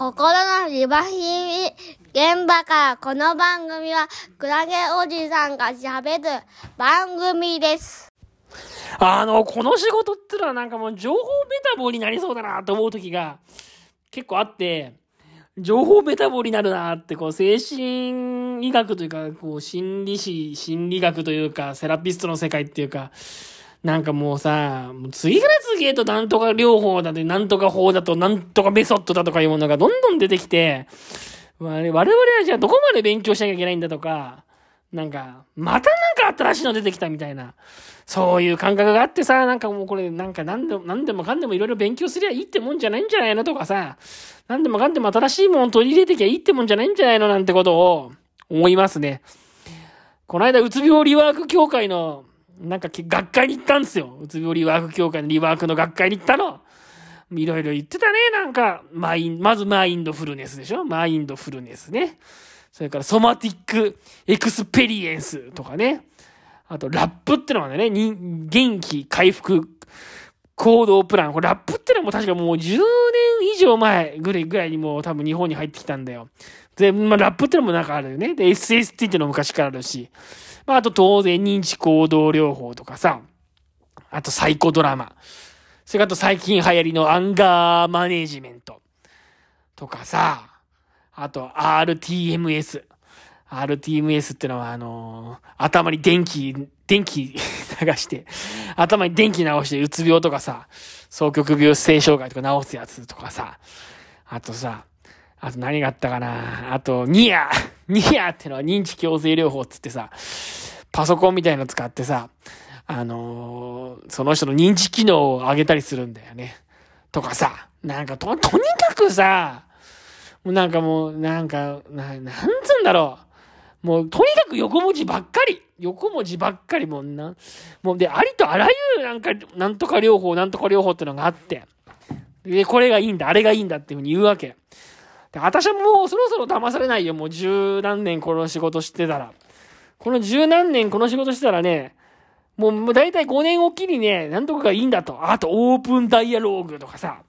心のリバヒミ現場からこの番組はクラゲおじさんが喋る番組です。あの、この仕事ってのはなんかもう情報メタボになりそうだなと思う時が結構あって、情報メタボになるなって、こう、精神医学というか、こう、心理師、心理学というか、セラピストの世界っていうか、なんかもうさ、もう次から次へとなんとか療法だと、なんとか法だと、なんとかメソッドだとかいうものがどんどん出てきて、我々はじゃあどこまで勉強しなきゃいけないんだとか、なんか、またなんか新しいの出てきたみたいな、そういう感覚があってさ、なんかもうこれ、なんか何でも、何でもかんでもいろいろ勉強すりゃいいってもんじゃないんじゃないのとかさ、何でもかんでも新しいものを取り入れてきゃいいってもんじゃないんじゃないのなんてことを思いますね。この間、うつ病リワーク協会の、なんか学会に行ったんですよ。うつ病リワーク協会のリワークの学会に行ったの。いろいろ言ってたね、なんか、マイン、まずマインドフルネスでしょマインドフルネスね。それから Somatic Experience とかね。あと、 WRAP ってのがね、に元気回復行動プラン。これ WRAP ってのはもう確かもう10年以上前ぐらいぐらいにもう多分日本に入ってきたんだよ。で、まあ、 WRAP ってのもなんかあるよね。で、SST ってのも昔からあるし。まあ、あと当然認知行動療法とかさ。あとサイコドラマ。それからあと最近流行りのアンガーマネジメント。とかさ。あと RTMS。RTMS ってのはあのー頭に電気、電気 流して、頭に電気流してうつ病とかさ、双極病性障害とか治すやつとかさ、あとさ、あと何があったかなあと、ニアニアってのは認知矯正療法っつってさ、パソコンみたいの使ってさ、あのーその人の認知機能を上げたりするんだよね。とかさ、なんかと、とにかくさ、もうなんかもう、なんか、な、なんつうんだろう。もう、とにかく横文字ばっかり。横文字ばっかりもんな。もう、で、ありとあらゆるなんか、なんとか療法、なんとか療法ってのがあって。で、これがいいんだ、あれがいいんだっていうふうに言うわけ。で、私はもうそろそろ騙されないよ。もう十何年この仕事してたら。この十何年この仕事してたらね、もう、大体5年おきにね、なんとかがいいんだと。あと、オープンダイアローグとかさ。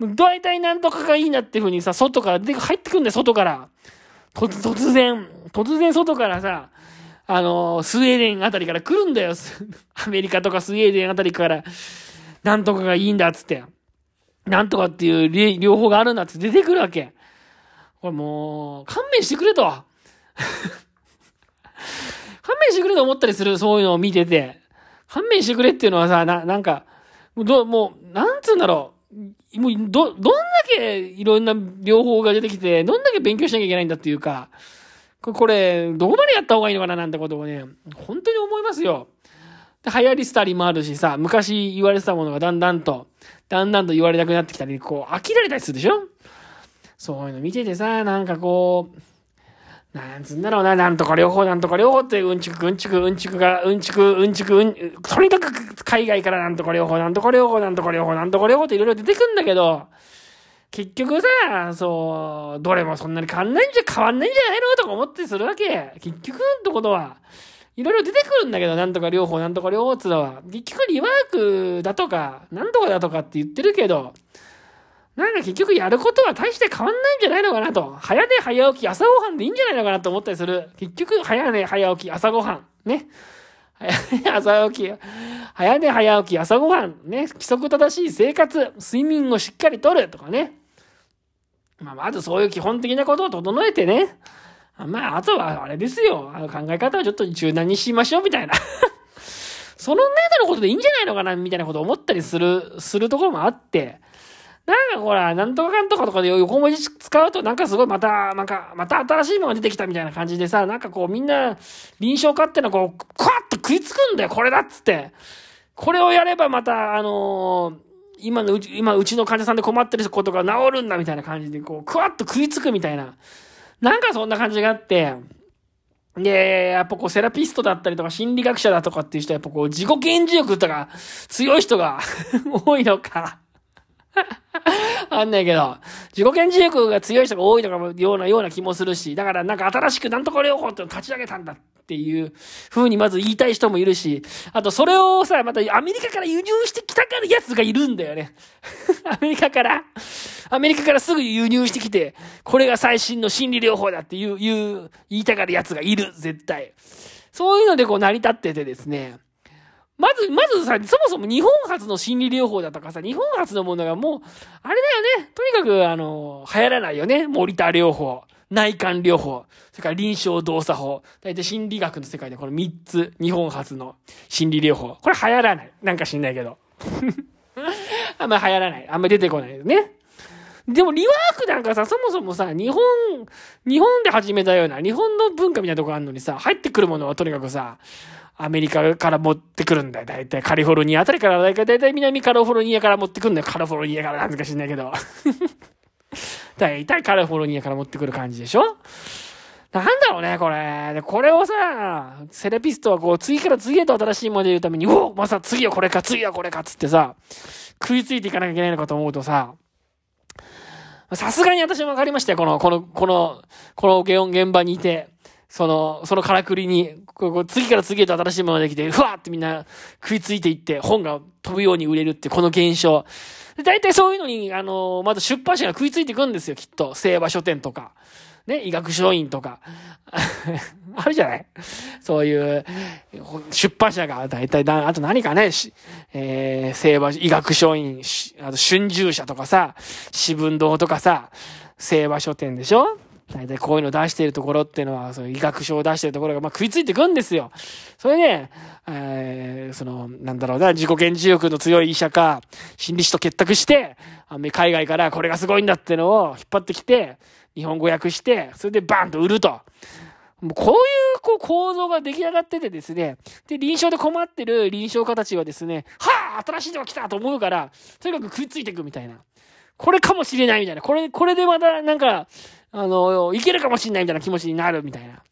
大体なんとかがいいんだっていうふうにさ、外から、で、入ってくんだよ、外から。突、突然、突然外からさ、あのースウェーデンあたりから来るんだよ。アメリカとかスウェーデンあたりから、なんとかがいいんだっつって。なんとかっていう両方があるんだっつって出てくるわけ。これもう、勘弁してくれと。勘弁してくれと思ったりする、そういうのを見てて。勘弁してくれっていうのはさ、な、なんか、ど、もう、なんつうんだろう。もう、ど、どんだけいろんな両方が出てきて、どんだけ勉強しなきゃいけないんだっていうか、これ、どこまでやった方がいいのかななんてことをね、本当に思いますよ。で流行り廃りもあるしさ、昔言われてたものがだんだんと、だんだんと言われなくなってきたり、こう、飽きられたりするでしょそういうの見ててさ、なんかこう、なんつうんだろうな、なんとか両方、なんとか両方って、うんちく、うんちく、うんちくが、うんちく、うんちく、うん、とにかく海外からなんとか両方、なんとか両方、なんとか両方、なんとか両方っていろいろ出てくんだけど、結局さ、そう、どれもそんなに変わんないんじゃ、変わんないんじゃないのとか思ってするわけ。結局のことは、いろいろ出てくるんだけど、なんとか両方、なんとか両方っつうのは、結局リワークだとか、なんとかだとかって言ってるけど、なんか結局やることは大して変わんないんじゃないのかなと。早寝早起き朝ごはんでいいんじゃないのかなと思ったりする。結局、早寝早起き朝ごはん。ね。早 寝朝起き、早寝早起き朝ごはん。ね。規則正しい生活。睡眠をしっかりとるとかね。まあ、まずそういう基本的なことを整えてね。まあ、あとはあれですよ。あの考え方はちょっと柔軟にしましょうみたいな。その程度のことでいいんじゃないのかなみたいなことを思ったりする、するところもあって。なんかほら、なんとかかんとかとかで横文字使うとなんかすごいまた、なんか、また新しいものが出てきたみたいな感じでさ、なんかこうみんな、臨床家ってのはこう、クワッと食いつくんだよ、これだっつって。これをやればまた、あのー今のうち、今うちの患者さんで困ってることが治るんだみたいな感じで、こう、クワッと食いつくみたいな。なんかそんな感じがあって、で、やっぱこうセラピストだったりとか心理学者だとかっていう人はやっぱこう自己顕示欲とか強い人が 多いのか。わかんないけど、自己顕示欲が強い人が多いのかもようなような気もするし、だからなんか新しくなんとか療法って立ち上げたんだってっていう風にまず言いたい人もいるし、あとそれをさ、またアメリカから輸入してきたからやつがいるんだよね。アメリカから、アメリカからすぐ輸入してきて、これが最新の心理療法だって、いう、言いたがるやつがいる、絶対。そういうのでこう成り立っててですね。まず、まずさ、そもそも日本初の心理療法だとかさ、日本初のものがもう、あれだよね。とにかく、あの、流行らないよね。モリター療法、内観療法、それから臨床動作法。大体心理学の世界でこの3つ、日本初の心理療法。これ流行らない。なんか知んないけど。あんま流行らない。あんま出てこないよね。でもリワークなんかさ、そもそもさ、日本、日本で始めたような、日本の文化みたいなとこあるのにさ、入ってくるものはとにかくさ、アメリカから持ってくるんだよ。だいたいカリフォルニアあたりから、だいたい南カリフォルニアから持ってくるんだよ。カリフォルニアからなんか知んないけど。だいたいカリフォルニアから持ってくる感じでしょ？なんだろうね、これ。で、これをさ、セラピストはこう、次から次へと新しいもので言うために、おおまさ次はこれか、次はこれか、つってさ、食いついていかなきゃいけないのかと思うとさ、さすがに私も分かりましたよ、この、この、この、このゲオン現場にいて。その、そのからくりに、こう次から次へと新しいものができて、ふわってみんな食いついていって、本が飛ぶように売れるってこの現象。で、大体そういうのに、あの、まず出版社が食いついていくんですよ、きっと。聖和書店とか。ね、医学書院とか。あるじゃない？そういう、出版社が大体だ、あと何かね、えー、聖和医学書院、あと春秋社とかさ、四分堂とかさ、聖和書店でしょ？大体こういうの出してるところっていうのは、そういう医学書を出してるところが、まあ、食いついてくんですよ。それで、えー、その、なんだろうな、自己顕示欲の強い医者か、心理師と結託して、海外からこれがすごいんだっていうのを引っ張ってきて、日本語訳して、それでバーンと売ると。もうこういうこう構造が出来上がっててですね、で、臨床で困ってる臨床家たちはですね、はあ新しいのが来たと思うから、とにかく食いついていくみたいな。これかもしれないみたいな。これ、これでまたなんか、あの、いけるかもしんないみたいな気持ちになるみたいな。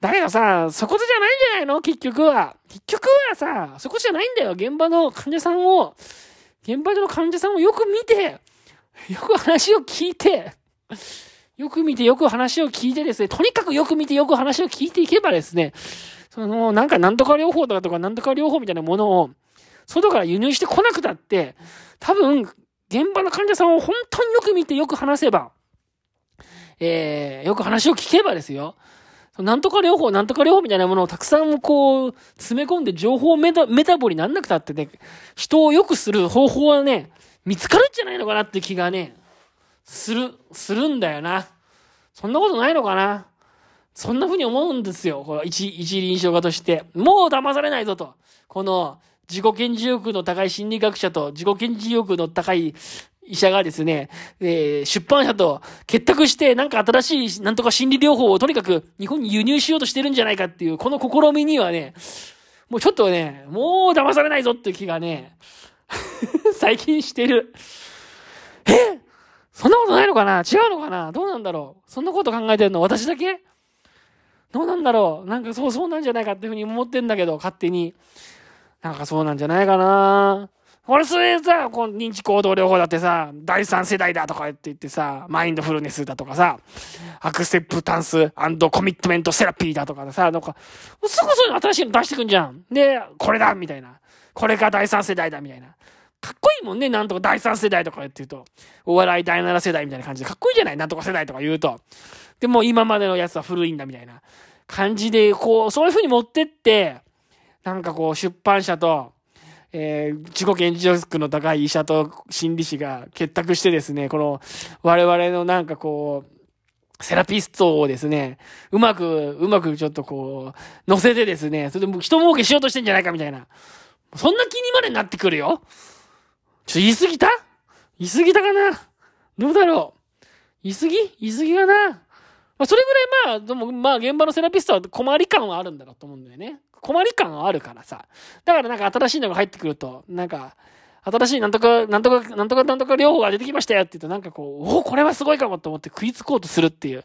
だけどさ、そこじゃないんじゃないの？結局は。結局はさ、そこじゃないんだよ。現場の患者さんを、現場での患者さんをよく見て、よく話を聞いて、よく見てよく話を聞いてですね、とにかくよく見てよく話を聞いていけばですね、その、なんかなんとか療法とかとかなんとか療法みたいなものを、外から輸入してこなくたって、多分、現場の患者さんを本当によく見てよく話せば、えー、よく話を聞けばですよ。なんとか療法、なんとか療法みたいなものをたくさんこう、詰め込んで情報メタメタボになんなくたってね、人を良くする方法はね、見つかるんじゃないのかなって気がね、する、するんだよな。そんなことないのかな。そんな風に思うんですよ。この一、一臨床家として。もう騙されないぞと。この、自己顕示欲の高い心理学者と自己顕示欲の高い医者がですね、えー、出版社と結託してなんか新しいなんとか心理療法をとにかく日本に輸入しようとしてるんじゃないかっていう、この試みにはね、もうちょっとね、もう騙されないぞっていう気がね、最近してる。え？そんなことないのかな？違うのかな？どうなんだろう？そんなこと考えてるの？私だけ？どうなんだろう？なんかそう、そうなんじゃないかっていうふうに思ってんだけど、勝手に。なんかそうなんじゃないかな。これそれさ、この認知行動療法だってさ、第三世代だとか言って言ってさ、マインドフルネスだとかさ、アクセプタンスコミットメントセラピーだとかさ、なんか、すぐそういうの新しいの出してくんじゃん。で、これだみたいな。これが第三世代だみたいな。かっこいいもんね、なんとか第三世代とか言って言うと。お笑い第七世代みたいな感じでかっこいいじゃない？なんとか世代とか言うと。でも今までのやつは古いんだみたいな感じで、こう、そういう風に持ってって、なんかこう出版社と、えー、自己顕示欲の高い医者と心理師が結託してですね、この我々のなんかこう、セラピストをですね、うまく、うまくちょっとこう、乗せてですね、それでも人儲けしようとしてんじゃないかみたいな。そんな気にまでなってくるよ。ちょ、言い過ぎた？言い過ぎたかな？どうだろう？言い過ぎ？言い過ぎかな？まあ、それぐらいまあ、でもまあ、現場のセラピストは困り感はあるんだろうと思うんだよね。困り感はあるからさ。だからなんか新しいのが入ってくると、なんか、新しいなんとか、なんとか、なんとか、なんとか療法が出てきましたよって言うと、なんかこう、おおこれはすごいかもと思って食いつこうとするっていう。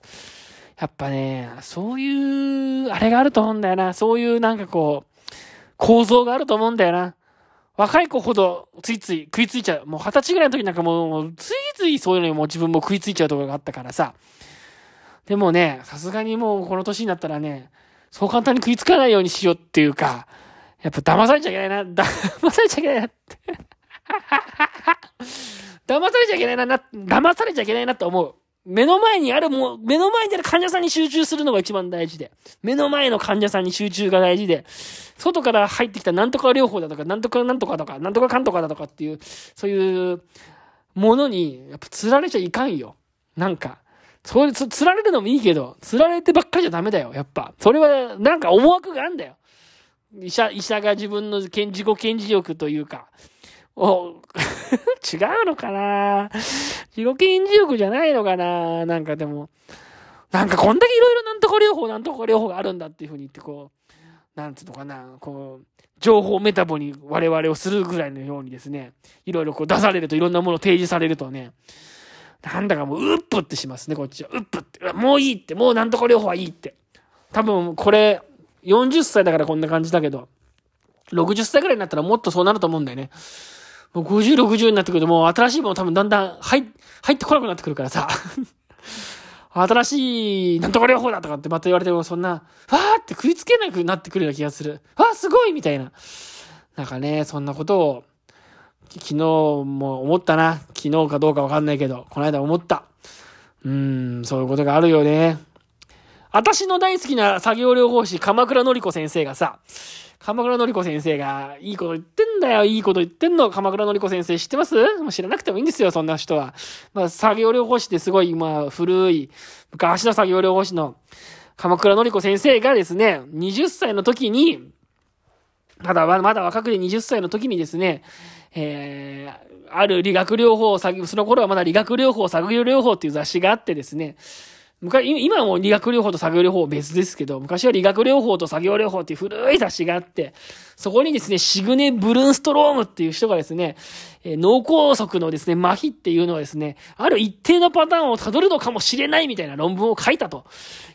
やっぱね、そういう、あれがあると思うんだよな。そういうなんかこう、構造があると思うんだよな。若い子ほどついつい食いついちゃう。もう二十歳ぐらいの時なんかもう、ついついそういうのにも自分も食いついちゃうところがあったからさ。でもね、さすがにもうこの年になったらね、そう簡単に食いつかないようにしようっていうか、やっぱ騙されちゃいけないな、騙されちゃいけないなって 騙されちゃいけないな、騙されちゃいけないなって思う。目の前にあるもう、目の前にある患者さんに集中するのが一番大事で。目の前の患者さんに集中が大事で。外から入ってきたなんとか療法だとか、なんとかなんとかとか、なんとかかんとかだとかっていう、そういうものに、やっぱ釣られちゃいかんよ。なんか。そういう、釣られるのもいいけど、釣られてばっかりじゃダメだよ、やっぱ。それは、なんか思惑があんだよ。医者、医者が自分の自己顕示欲というか、お、違うのかな？自己顕示欲じゃないのかな？なんかでも、なんかこんだけいろいろなんとか療法、なんとか療法があるんだっていうふうに言ってこう、なんつうのかな、こう、情報メタボに我々をするぐらいのようにですね、いろいろこう出されるといろんなものを提示されるとね、なんだかもう、うっぷってしますね、こっちは。うっぷって。もういいって、もうなんとか療法はいいって。多分、これ、40歳だからこんな感じだけど、60歳ぐらいになったらもっとそうなると思うんだよね。もう50、60になってくるともう新しいもの多分だんだん入、入ってこなくなってくるからさ。新しい、なんとか療法だとかってまた言われてもそんな、わーって食いつけなくなってくるような気がする。わーすごいみたいな。なんかね、そんなことを、昨日も思ったな。昨日かどうかわかんないけど、この間思った。うん、そういうことがあるよね。私の大好きな作業療法士、鎌倉のり子先生がさ、鎌倉のり子先生が、いいこと言ってんだよ、いいこと言ってんの。鎌倉のり子先生知ってます？もう知らなくてもいいんですよ、そんな人は。まあ、作業療法士ってすごい、まあ、古い、昔の作業療法士の鎌倉のり子先生がですね、20歳の時に、まだ、まだ若くて20歳の時にですね、えー、ある理学療法、その頃はまだ理学療法、作業療法っていう雑誌があってですね、昔、今はもう理学療法と作業療法別ですけど、昔は理学療法と作業療法っていう古い雑誌があって、そこにですね、シグネ・ブルンストロームっていう人がですね、え脳梗塞のですね、麻痺っていうのはですね、ある一定のパターンを辿るのかもしれないみたいな論文を書いたと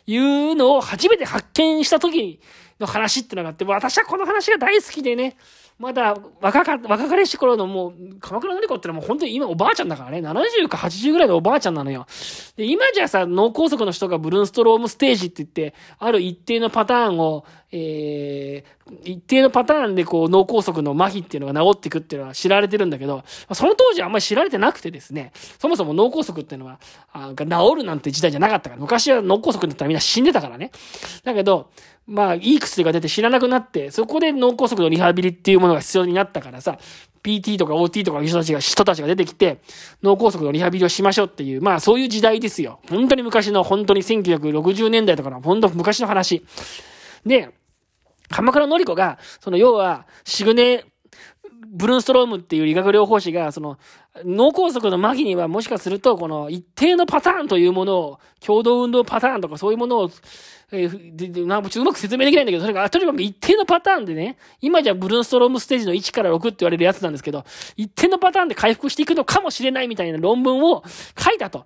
いうのを初めて発見した時にの話ってのがあって、私はこの話が大好きでね、まだ若か、若かりし頃のもう、鎌倉のり子ってのはもう本当に今おばあちゃんだからね、70か80ぐらいのおばあちゃんなのよ。で、今じゃさ、脳梗塞の人がブルーンストロームステージって言って、ある一定のパターンを、えー、一定のパターンでこう脳梗塞の麻痺っていうのが治っていくっていうのは知られてるんだけど、その当時はあんまり知られてなくてですね、そもそも脳梗塞っていうのは、あが治るなんて時代じゃなかったから、昔は脳梗塞だったらみんな死んでたからね。だけど、まあ、いい薬が出て知らなくなって、そこで脳梗塞のリハビリっていうものが必要になったからさ、PT とか OT とかの人たちが、人たちが出てきて、脳梗塞のリハビリをしましょうっていう、まあそういう時代ですよ。本当に昔の、本当に1960年代とかの、本当昔の話。で、鎌倉のり子が、その要は、シグネ、ブルーンストロームっていう理学療法士が、その、脳梗塞の末期にはもしかすると、この一定のパターンというものを、共同運動パターンとかそういうものを、えー、で、で、な、ちょっとうまく説明できないんだけど、それが、とにかく一定のパターンでね、今じゃブルーンストロームステージの1から6って言われるやつなんですけど、一定のパターンで回復していくのかもしれないみたいな論文を書いたと。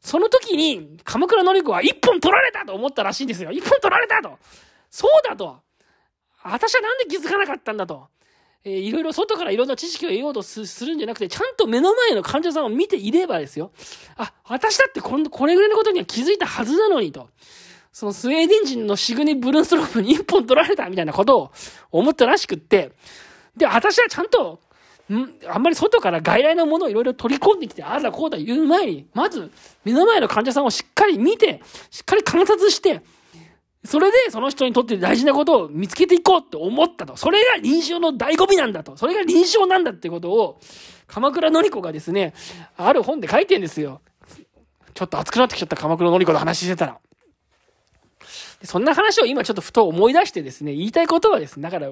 その時に、鎌倉のり子は一本取られたと思ったらしいんですよ。一本取られたと。そうだと。私はなんで気づかなかったんだと。えー、いろいろ外からいろんな知識を得ようとするんじゃなくて、ちゃんと目の前の患者さんを見ていればですよ。あ、私だってこんこれぐらいのことには気づいたはずなのにと。そのスウェーデン人のシグニ・ブルンストロープに一本取られたみたいなことを思ったらしくって、で、私はちゃんと、んあんまり外から外来のものをいろいろ取り込んできて、ああだこうだ言う前に、まず目の前の患者さんをしっかり見て、しっかり観察して、それでその人にとって大事なことを見つけていこうって思ったと。それが臨床の醍醐味なんだと。それが臨床なんだってことを、鎌倉のり子がですね、ある本で書いてんですよ。ちょっと熱くなってきちゃった鎌倉のり子の話してたら。そんな話を今ちょっとふと思い出してですね、言いたいことはですね、だから、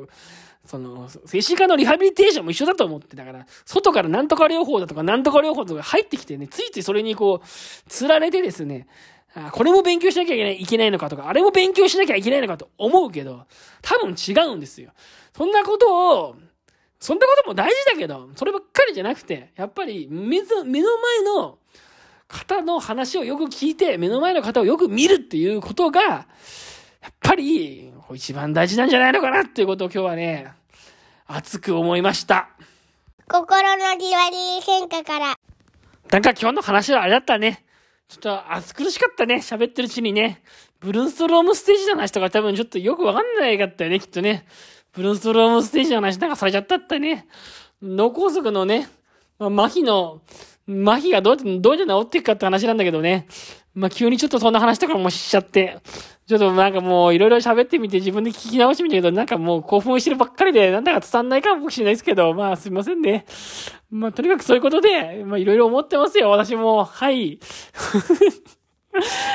その、精神科のリハビリテーションも一緒だと思って、だから、外からなんとか療法だとかなんとか療法とか入ってきてね、ついついそれにこう、釣られてですね、あこれも勉強しなきゃいけないいけないのかとか、あれも勉強しなきゃいけないのかと思うけど、多分違うんですよ。そんなことを、そんなことも大事だけど、そればっかりじゃなくて、やっぱり目の前の方の話をよく聞いて、目の前の方をよく見るっていうことが、やっぱり一番大事なんじゃないのかなっていうことを今日はね、熱く思いました。心のリワリー変化から。なんか今日の話はあれだったね。ちょっと暑苦しかったね。喋ってるうちにね。ブルーストロームステージの話とか多分ちょっとよくわかんないかったよね、きっとね。ブルーストロームステージの話なんかされちゃったったね。脳梗塞のね、まあ、麻痺の、麻痺がどうやって、どうやって治っていくかって話なんだけどね。まあ、急にちょっとそんな話とかもしちゃって、ちょっとなんかもういろいろ喋ってみて自分で聞き直してみたけど、なんかもう興奮してるばっかりで、なんだか伝わんないかもしれないですけど、まあすいませんね。まあとにかくそういうことで、まあいろいろ思ってますよ、私も。はい。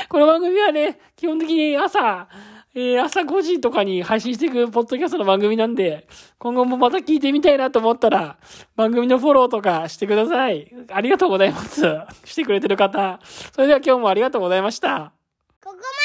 この番組はね、基本的に朝、えー、朝5時とかに配信していくポッドキャストの番組なんで、今後もまた聞いてみたいなと思ったら、番組のフォローとかしてください。ありがとうございます。してくれてる方。それでは今日もありがとうございました。ここま